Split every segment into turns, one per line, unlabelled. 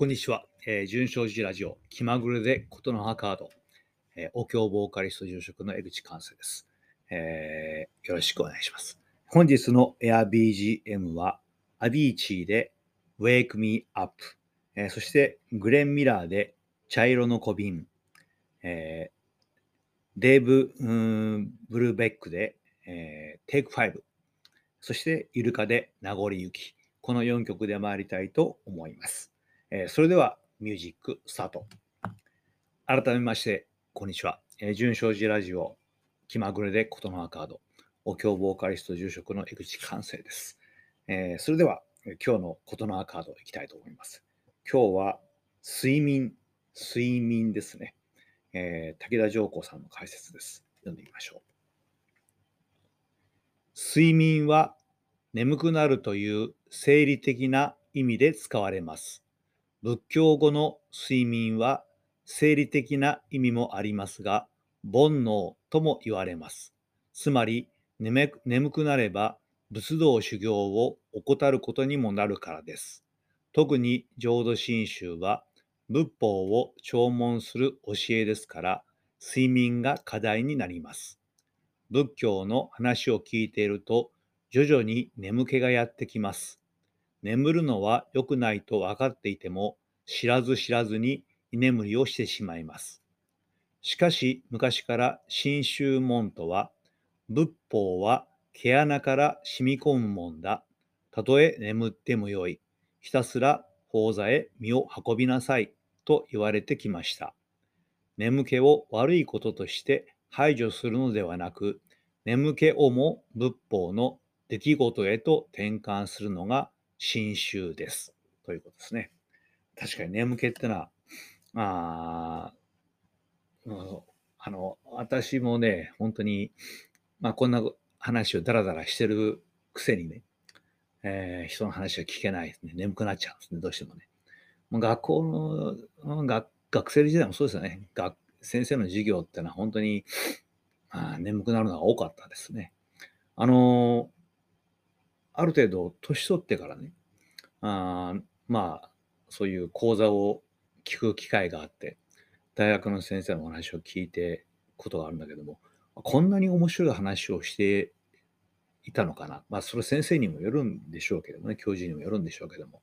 こんにちは。えー、純正寺ラジオ、気まぐれでことの葉カード、えー、お経ボーカリスト住職の江口寛生です、えー、よろしくお願いします。本日の AirBGM は、アビーチーで Wake Me Up、えー、そしてグレン・ミラーで茶色の小瓶、えー、デーブ・ブルーベックで、えー、Take 5、そしてイルカで名残雪。この4曲で参りたいと思います。えー、それではミュージックスタート。改めまして、こんにちは。えー、純正寺ラジオ、気まぐれでことの葉カード、お経ボーカリスト住職の江口寛生です。えー、それでは、今日のことの葉カードいきたいと思います。今日は、睡眠、睡眠ですね。えー、武田上皇さんの解説です。読んでみましょう。睡眠は眠くなるという生理的な意味で使われます。仏教語の睡眠は生理的な意味もありますが、煩悩とも言われます。つまり、眠くなれば仏道修行を怠ることにもなるからです。特に浄土真宗は仏法を弔問する教えですから、睡眠が課題になります。仏教の話を聞いていると、徐々に眠気がやってきます。眠るのは良くないと分かっていても、知らず知らずに居眠りをしてしまいます。しかし、昔から新宗門とは、仏法は毛穴から染み込むもんだ。たとえ眠ってもよい。ひたすら法座へ身を運びなさい。と言われてきました。眠気を悪いこととして排除するのではなく、眠気をも仏法の出来事へと転換するのが新宗です。ということですね。確かに眠気ってのは、ああの、私もね、本当に、まあこんな話をダラダラしてるくせにね、えー、人の話は聞けないですね。眠くなっちゃうんですね、どうしてもね。もう学校の学、学生時代もそうですよね。学先生の授業ってのは本当に、あ眠くなるのが多かったですね。あのある程度年取ってからね、あまあ、そういう講座を聞く機会があって、大学の先生のお話を聞いてことがあるんだけども、こんなに面白い話をしていたのかな？まあ、それ先生にもよるんでしょうけどもね、教授にもよるんでしょうけども、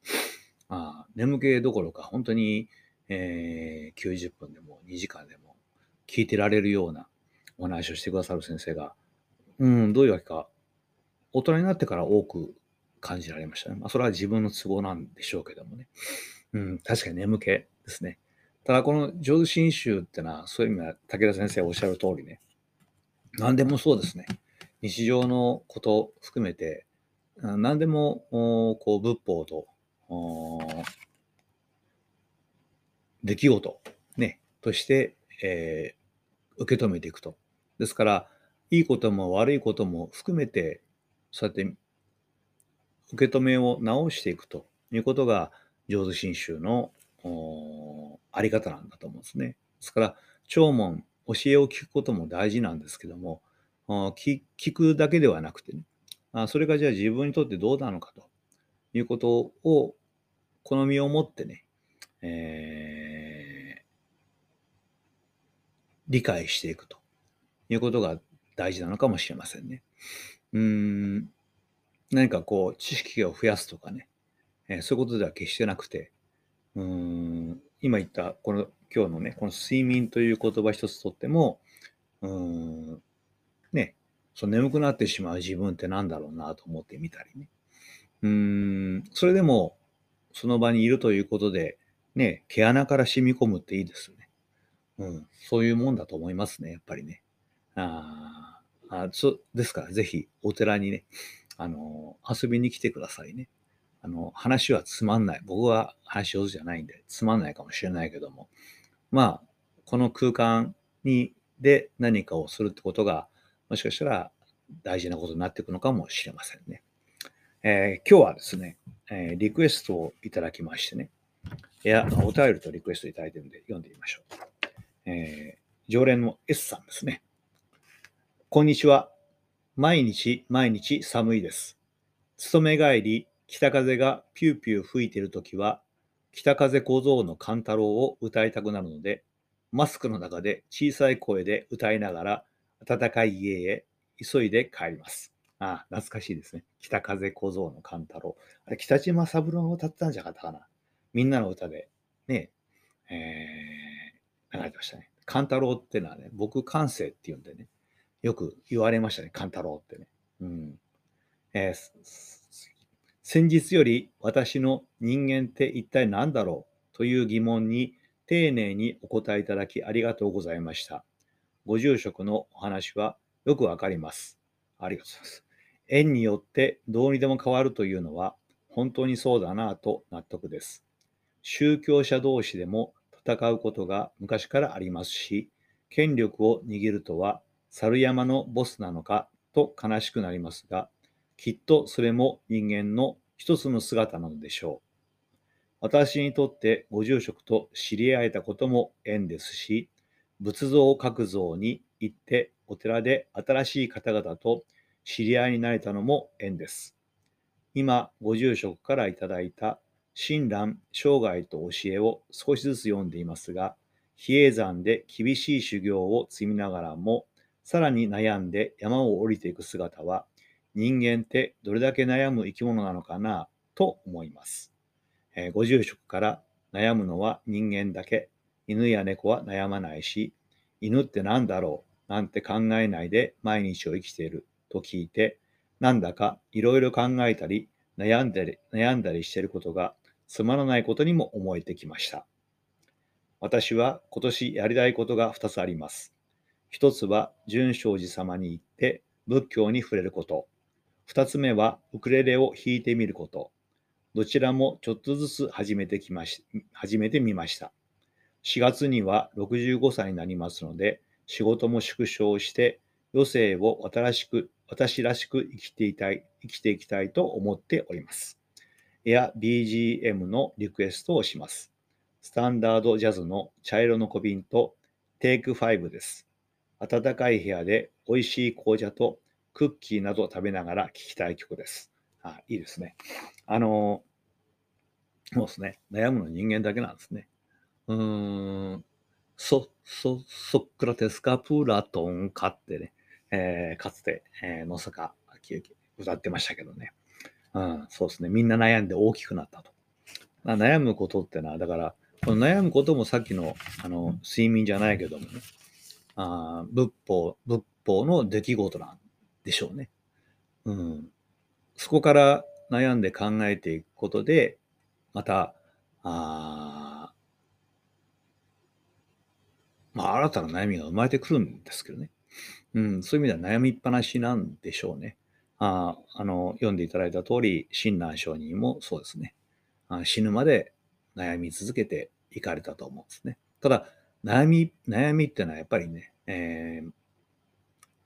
あ眠気どころか、本当に、えー、90分でも2時間でも聞いてられるようなお話をしてくださる先生が、うん、どういうわけか大人になってから多く感じられましたね。まあ、それは自分の都合なんでしょうけどもね。うん、確かに眠気ですね。ただ、この浄土真宗ってのは、そういう意味では武田先生おっしゃる通りね、何でもそうですね。日常のこと含めて、何でもこう仏法と出来事、ね、として、えー、受け止めていくと。ですから、いいことも悪いことも含めてそうやって受け止めを直していくということが浄土真宗のあり方なんだと思うんですね。ですから弔問教えを聞くことも大事なんですけども聞くだけではなくてねあそれがじゃあ自分にとってどうなのかということを好みを持ってね、えー、理解していくということが大事なのかもしれませんね。うん、何かこう、知識を増やすとかね、えー、そういうことでは決してなくて、うん、今言った、この、今日のね、この睡眠という言葉一つとっても、うん、ね、その眠くなってしまう自分って何だろうなと思ってみたりね。うん、それでも、その場にいるということで、ね、毛穴から染み込むっていいですよね。うん、そういうもんだと思いますね、やっぱりね。ああそですから、ぜひお寺にね、あの、遊びに来てくださいね。あの、話はつまんない。僕は話上手じゃないんで、つまんないかもしれないけども、まあ、この空間に、で何かをするってことが、もしかしたら大事なことになっていくのかもしれませんね。えー、今日はですね、えー、リクエストをいただきましてね、いや、お便りとリクエストいただいてるんで読んでみましょう。えー、常連の S さんですね。こんにちは。毎日毎日寒いです。勤め帰り、北風がピューピュー吹いているときは、北風小僧の勘太郎を歌いたくなるので、マスクの中で小さい声で歌いながら、暖かい家へ急いで帰ります。ああ、懐かしいですね。北風小僧の勘太郎。あれ、北島三郎が歌ってたんじゃなかったかな。みんなの歌で、ね、えー、流れてましたね。勘太郎ってのはね、僕、感性って言うんでね、よく言われましたね、勘太郎ってね。うん。えー、先日より私の人間って一体何だろうという疑問に丁寧にお答えいただきありがとうございました。ご住職のお話はよくわかります。ありがとうございます。縁によってどうにでも変わるというのは本当にそうだなと納得です。宗教者同士でも戦うことが昔からありますし、権力を握るとは猿山のボスなのか？と悲しくなりますが、きっとそれも人間の一つの姿なのでしょう。私にとってご住職と知り合えたことも縁ですし、仏像を各像に行ってお寺で新しい方々と知り合いになれたのも縁です。今、ご住職からいただいた親鸞生涯と教えを少しずつ読んでいますが、比叡山で厳しい修行を積みながらも、さらに悩んで山を降りていく姿は、人間ってどれだけ悩む生き物なのかなと思います。えー、ご住職から悩むのは人間だけ、犬や猫は悩まないし、犬って何だろうなんて考えないで毎日を生きていると聞いて、なんだかいろいろ考えたり悩んだり悩んだりしていることがつまらないことにも思えてきました。私は今年やりたいことが2つあります。一つは純正寺様に行って仏教に触れること。二つ目はウクレレを弾いてみること。どちらもちょっとずつ始めてきまし、始めてみました。4月には65歳になりますので、仕事も縮小して、余生を私しく、私らしく生きていたい、生きていきたいと思っております。エア BGM のリクエストをします。スタンダードジャズの茶色の小瓶とテイク5です。暖かい部屋で美味しい紅茶とクッキーなど食べながら聴きたい曲です。あいいですね。あの、もうですね、悩むの人間だけなんですね。うーん、ソ、ソ、ソクラテスかプラトンかってね、えー、かつて、えー、野坂昭之歌ってましたけどね。うん、そうですね。みんな悩んで大きくなったと。悩むことってのは、だから、この悩むこともさっきのあの睡眠じゃないけどもね、あ仏法、仏法の出来事なんでしょうね。うん。そこから悩んで考えていくことで、また、あまあ、新たな悩みが生まれてくるんですけどね。うん、そういう意味では悩みっぱなしなんでしょうね。ああの読んでいただいた通り、親鸞上人もそうですねあ。死ぬまで悩み続けていかれたと思うんですね。ただ、悩み、悩みってのはやっぱりね、えー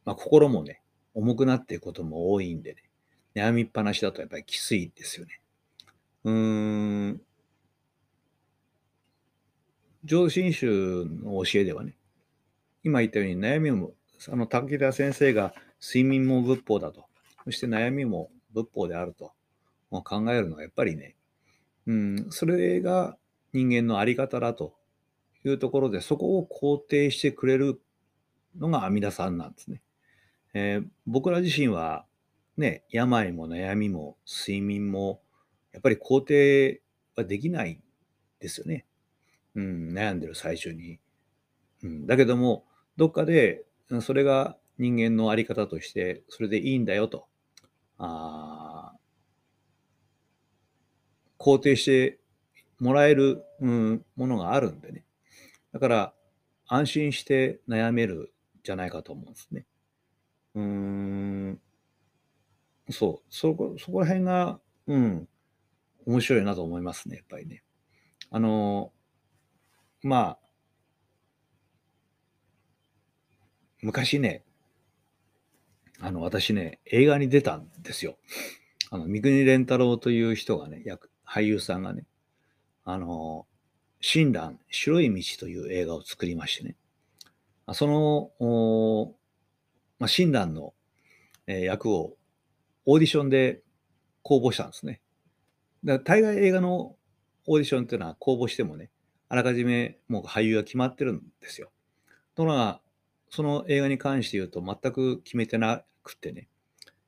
まあ、心もね、重くなっていくことも多いんでね、悩みっぱなしだとやっぱりきついですよね。うーん、上心宗の教えではね、今言ったように悩みも、あの、武田先生が睡眠も仏法だと、そして悩みも仏法であると。考えるのはやっぱりね、うん、それが人間のあり方だというところで、そこを肯定してくれるのが阿弥陀さんなんですね。えー、僕ら自身はね、病も悩みも睡眠もやっぱり肯定はできないですよね。うん、悩んでる最中に。うん、だけども、どっかでそれが人間のあり方として、それでいいんだよと。あ肯定してもらえる、うん、ものがあるんでね。だから、安心して悩めるじゃないかと思うんですね。うーん、そう、そこ、そこら辺が、うん、面白いなと思いますね、やっぱりね。あの、まあ、昔ね、あの、私ね、映画に出たんですよ。あの、三國連太郎という人がね、役、俳優さんがね、あの、親鸞白い道という映画を作りましてね、その、まあ、親鸞の、えー、役をオーディションで公募したんですね。だから大概映画のオオーディションっていうのは公募してもね、あらかじめもう俳優が決まってるんですよ。ところが、その映画に関して言うと全く決めてなくてね、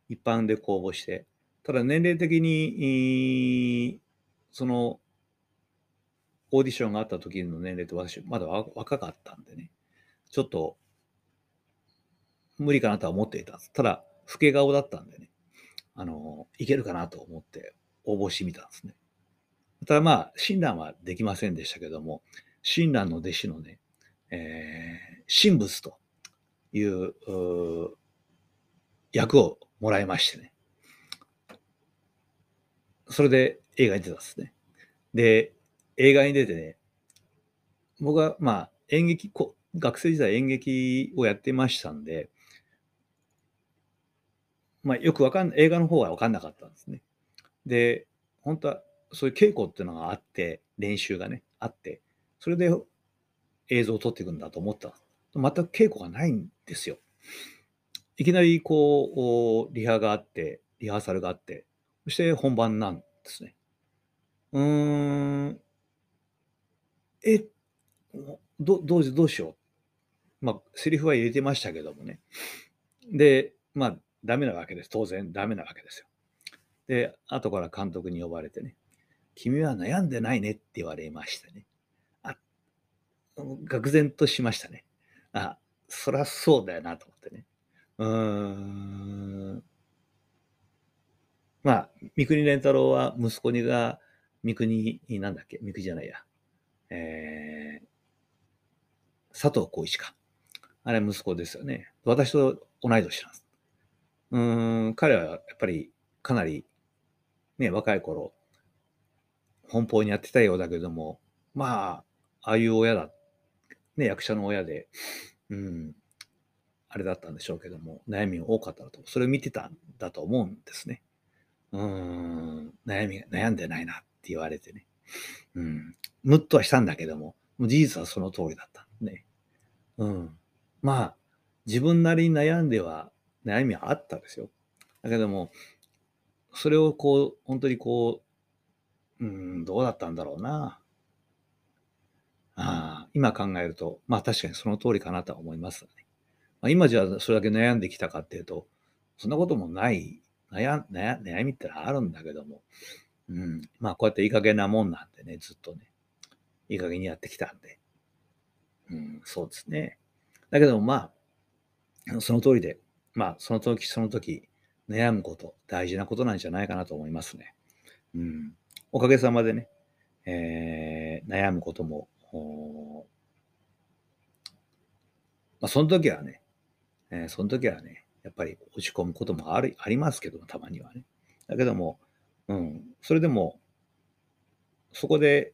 一般で公募して、ただ年齢的に、その、オーディションがあった時の年齢って私、まだ若かったんでね、ちょっと、無理かなとは思っていたんです。ただ、老け顔だったんでね、あの、いけるかなと思って応募してみたんですね。ただまあ、親鸞はできませんでしたけども、親鸞の弟子のね、えー、神仏という役をもらいましてね。それで映画に出たんですね。で、映画に出てね、僕はまあ演劇、学生時代演劇をやってましたんで、まあよくわかんない、映画の方はわかんなかったんですね。で、本当はそういう稽古っていうのがあって、練習がね、あって、それで映像を撮っていくんだと思った。全く稽古がないんですよ。いきなりこう、リハがあって、リハーサルがあって、そして本番なんですね。うーん、え、どどうどうしよう。まあ、セリフは入れてましたけどもね。で、まあ、ダメなわけです。当然、ダメなわけですよ。で、後から監督に呼ばれてね、君は悩んでないねって言われましたね。あ、愕然としましたね。あ、そりゃそうだよなと思ってね。うーん。まあ、三國連太郎は息子にが、三國、なんだっけ？三國じゃないや。えー、佐藤浩一か。あれ息子ですよね。私と同い年なんです。うん、彼はやっぱりかなりね、若い頃、奔放にやってたようだけども、まあ、ああいう親だ、ね、役者の親で、うん、あれだったんでしょうけども、悩みが多かったと、それを見てたんだと思うんですね。うん、悩み、悩んでないなって言われてね。うん、むっとはしたんだけども、もう事実はその通りだったね。うん。まあ、自分なりに悩んでは、悩みはあったですよ。だけども、それをこう、本当にこう、うん、どうだったんだろうな。ああ、今考えると、まあ確かにその通りかなとは思いますね。まあ、今じゃあそれだけ悩んできたかっていうと、そんなこともない悩悩悩みってのはあるんだけども、うん、まあこうやっていい加減なもんなんでね、ずっとね、いい加減にやってきたんで、うん、そうですね。だけどまあ、その通りで、まあその時その時悩むこと、大事なことなんじゃないかなと思いますね。うん、おかげさまでね、えー、悩むことも、まあ、その時はね、えー、その時はね、やっぱり落ち込むこともありありますけども、たまにはね。だけども、うん、それでも、そこで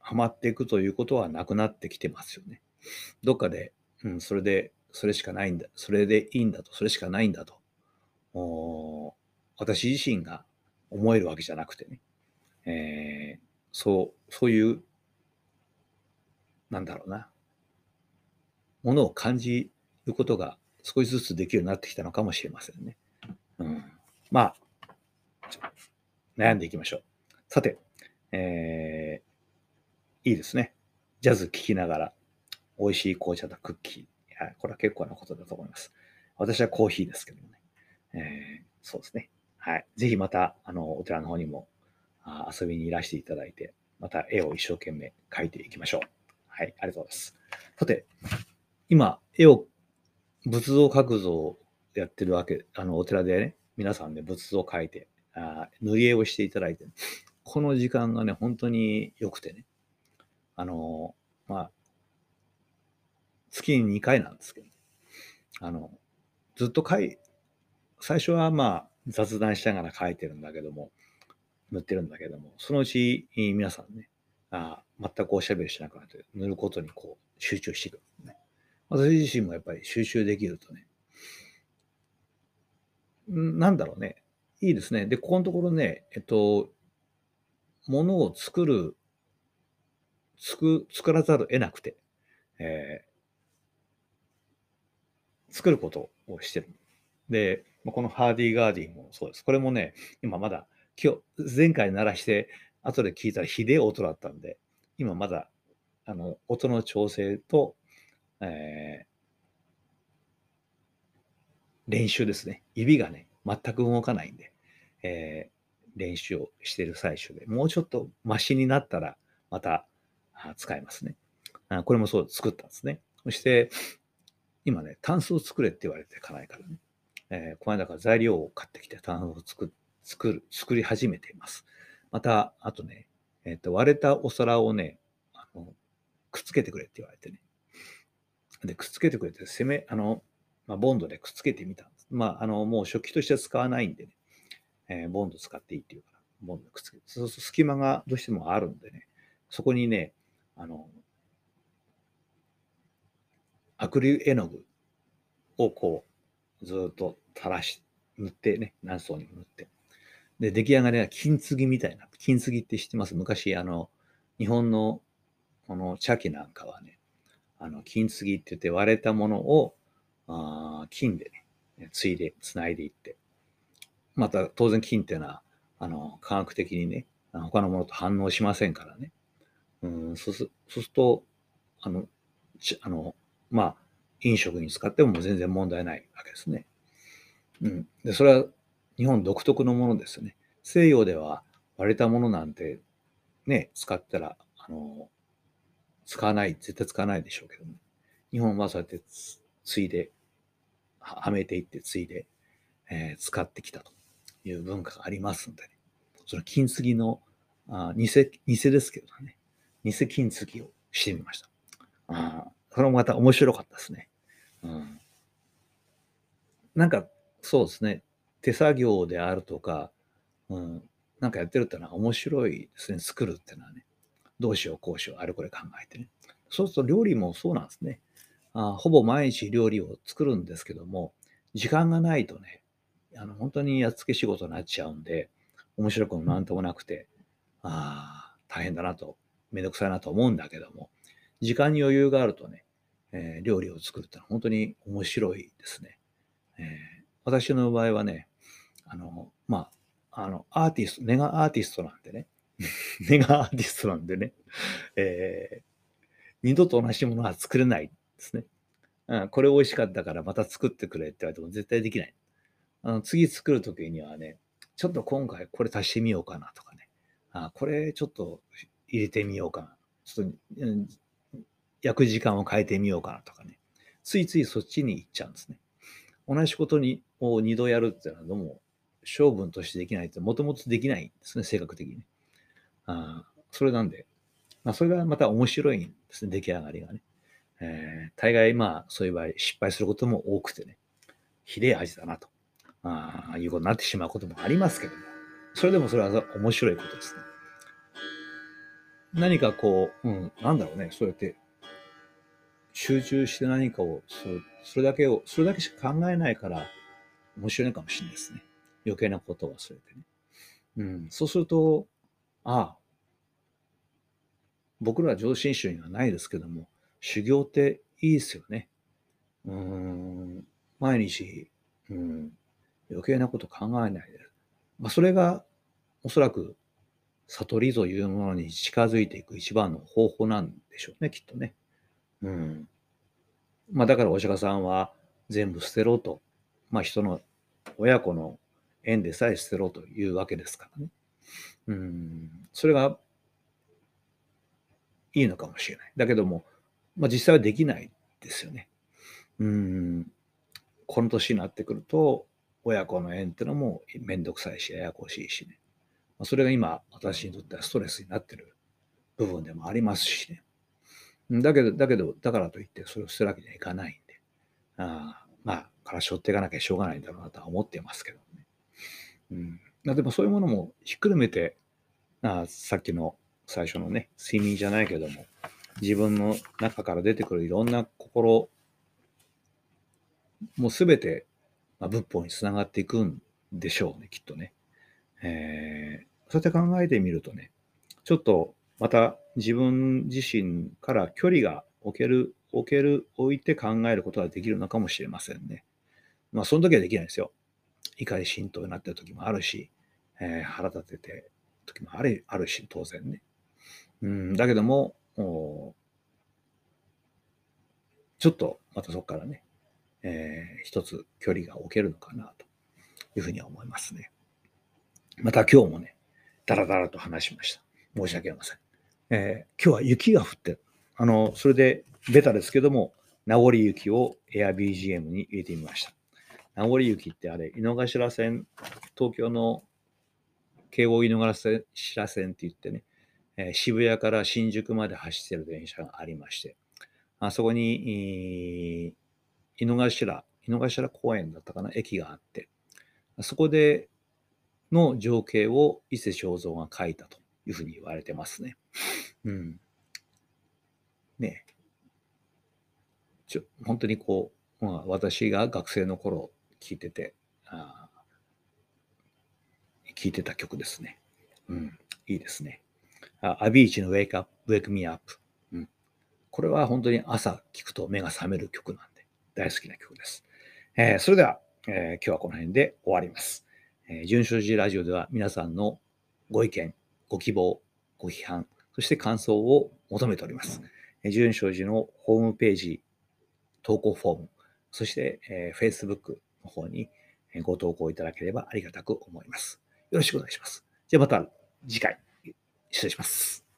ハマっていくということはなくなってきてますよね。どっかで、うん、それで、それしかないんだ、それでいいんだと、それしかないんだと、私自身が思えるわけじゃなくてね、えー、そう、そういう、なんだろうな、ものを感じることが少しずつできるようになってきたのかもしれませんね。うん、まあ、悩んでいきましょう。さて、えー、いいですね。ジャズ聴きながら、美味しい紅茶とクッキー。はい、これは結構なことだと思います。私はコーヒーですけどもね。えー、そうですね。はい。ぜひまた、あの、お寺の方にも遊びにいらしていただいて、また絵を一生懸命描いていきましょう。はい、ありがとうございます。さて、今、絵を、仏像描く像をやってるわけ、あの、お寺でね、皆さんで仏像を描いて、あ塗り絵をしていただいて、この時間がね、本当に良くてね、あの、まあ、月に2回なんですけど、あの、ずっと描い、最初はまあ雑談しながら書いてるんだけども、塗ってるんだけども、そのうち皆さんね、あ全くおしゃべりしなくなって、塗ることにこう集中していく、ね。私自身もやっぱり集中できるとね、なんだろうね、いいですね。で、ここのところね、えっと、ものを作る、作、作らざるを得なくて、えー、作ることをしてる。で、このハーディーガーディもそうです。これもね、今まだ、今日、前回鳴らして、後で聞いたらひでえ音だったんで、今まだ、あの、音の調整と、えー、練習ですね。指がね、全く動かないんで、えー、練習をしている最中で、もうちょっとマシになったら、また使えますね。あこれもそう作ったんですね。そして、今ね、タンスを作れって言われてかないからね。えー、この間から材料を買ってきてタンスを作作る、作り始めています。また、あとね、えっ、ー、と、割れたお皿をね、あの、くっつけてくれって言われてね。で、くっつけてくれて、攻め、あの、まあ、ボンドでくっつけてみたんです。まあ、あの、もう食器として使わないんでね、えー、ボンド使っていいっていうから、ボンドくっつけて。そうすると隙間がどうしてもあるんでね、そこにね、あの、アクリル絵の具をこう、ずっと垂らし、塗ってね、何層にも塗って。で、出来上がりは金継ぎみたいな。金継ぎって知ってます？昔、あの、日本のこの茶器なんかはね、あの、金継ぎって言って割れたものを、あ金でね、ついで、つないでいって。また、当然金っていうのは、あの、科学的にね、他のものと反応しませんからね。うん、そうすそうすると、あの、あの、まあ、飲食に使っても全然問題ないわけですね。うん。で、それは日本独特のものですね。西洋では割れたものなんてね、使ったら、あの、使わない、絶対使わないでしょうけどね。日本はそうやってついで、はめていってついで、えー、使ってきたという文化がありますので、ね、その金継ぎの、あ偽、偽ですけどね、偽金継ぎをしてみました。あそれもまた面白かったですね。うん、なんか、そうですね。手作業であるとか、うん、なんかやってるってのは面白いですね。作るってのはね。どうしよう、こうしよう、あれこれ考えてね。そうすると料理もそうなんですね。あほぼ毎日料理を作るんですけども、時間がないとね、あの本当にやっつけ仕事になっちゃうんで、面白くもなんともなくて、ああ、大変だなと、めんどくさいなと思うんだけども、時間に余裕があるとね、えー、料理を作るってのは本当に面白いですね。えー、私の場合はね、あの、まあ、あの、アーティスト、ネガアーティストなんでね、ネガアーティストなんでね、えー、二度と同じものは作れないですね。うん、これ美味しかったからまた作ってくれって言われても絶対できない。あの次作るときにはね、ちょっと今回これ足してみようかなとかね、あこれちょっと入れてみようかな。ちょっと、うん、焼く時間を変えてみようかなとかね。ついついそっちに行っちゃうんですね。同じことにを2度やるっていうのはどうも性分としてできないってもともとできないんですね、性格的に。あそれなんで、まあ、それがまた面白いんですね、出来上がりがね。えー、大概まあそういう場合失敗することも多くてね、ひでえ味だなとあいうことになってしまうこともありますけども、それでもそれは面白いことですね。何かこう、うん、なんだろうね、そうやって集中して何かをする、それだけを、それだけしか考えないから面白いかもしれないですね。余計なことを忘れてね。うん、そうすると、ああ、僕らは上心宗にはないですけども、修行っていいですよね。うん、毎日、うん、余計なこと考えないで。まあ、それがおそらく悟りというものに近づいていく一番の方法なんでしょうね、きっとね。うん。まあだからお釈迦さんは全部捨てろと。まあ人の親子の縁でさえ捨てろというわけですからね。うん。それがいいのかもしれない。だけども、まあ実際はできないですよね。うん。この年になってくると、親子の縁ってのもめんどくさいし、ややこしいしね。まあ、それが今、私にとってはストレスになってる部分でもありますしね。だけど、だけど、だからといってそれを捨てるわけにはいかないんで、あまあ、からしょっていかなきゃしょうがないんだろうなとは思ってますけどね。うん。でもそういうものもひっくるめて、あさっきの最初のね、睡眠じゃないけども、自分の中から出てくるいろんな心、もうすべて、ま、仏法につながっていくんでしょうね、きっとね。えー、そうやって考えてみるとね、ちょっとまた自分自身から距離が置ける、置ける、置いて考えることができるのかもしれませんね。まあ、その時はできないですよ。怒り浸透になってる時もあるし、えー、腹立てて時もあるあるし、当然ね。うん、だけども、ちょっとまたそこからね、えー、一つ距離が置けるのかなというふうには思いますね。また今日もね、だらだらと話しました。申し訳ありません。えー、今日は雪が降ってる。あの、それでベタですけども、名残雪を AirBGM に入れてみました。名残雪ってあれ、井の頭線、東京の京王井の頭線って言ってね、え、渋谷から新宿まで走ってる電車がありまして、あそこに、井の頭、井の頭公園だったかな、駅があって、そこでの情景を伊勢正蔵が書いたというふうに言われてますね。うん。ねちょ本当にこう、まあ、私が学生の頃聴いててあ、聴いてた曲ですね。うん、いいですね。アビーチの Wake Up, Wake Me Up。うん、これは本当に朝聴くと目が覚める曲なんで、大好きな曲です。えー、それでは、えー、今日はこの辺で終わります。えー、純正寺ラジオでは皆さんのご意見、ご希望、ご批判、そして感想を求めております。純正寺のホームページ、投稿フォーム、そして、えー、Facebook の方にご投稿いただければありがたく思います。よろしくお願いします。じゃあまた次回、失礼します。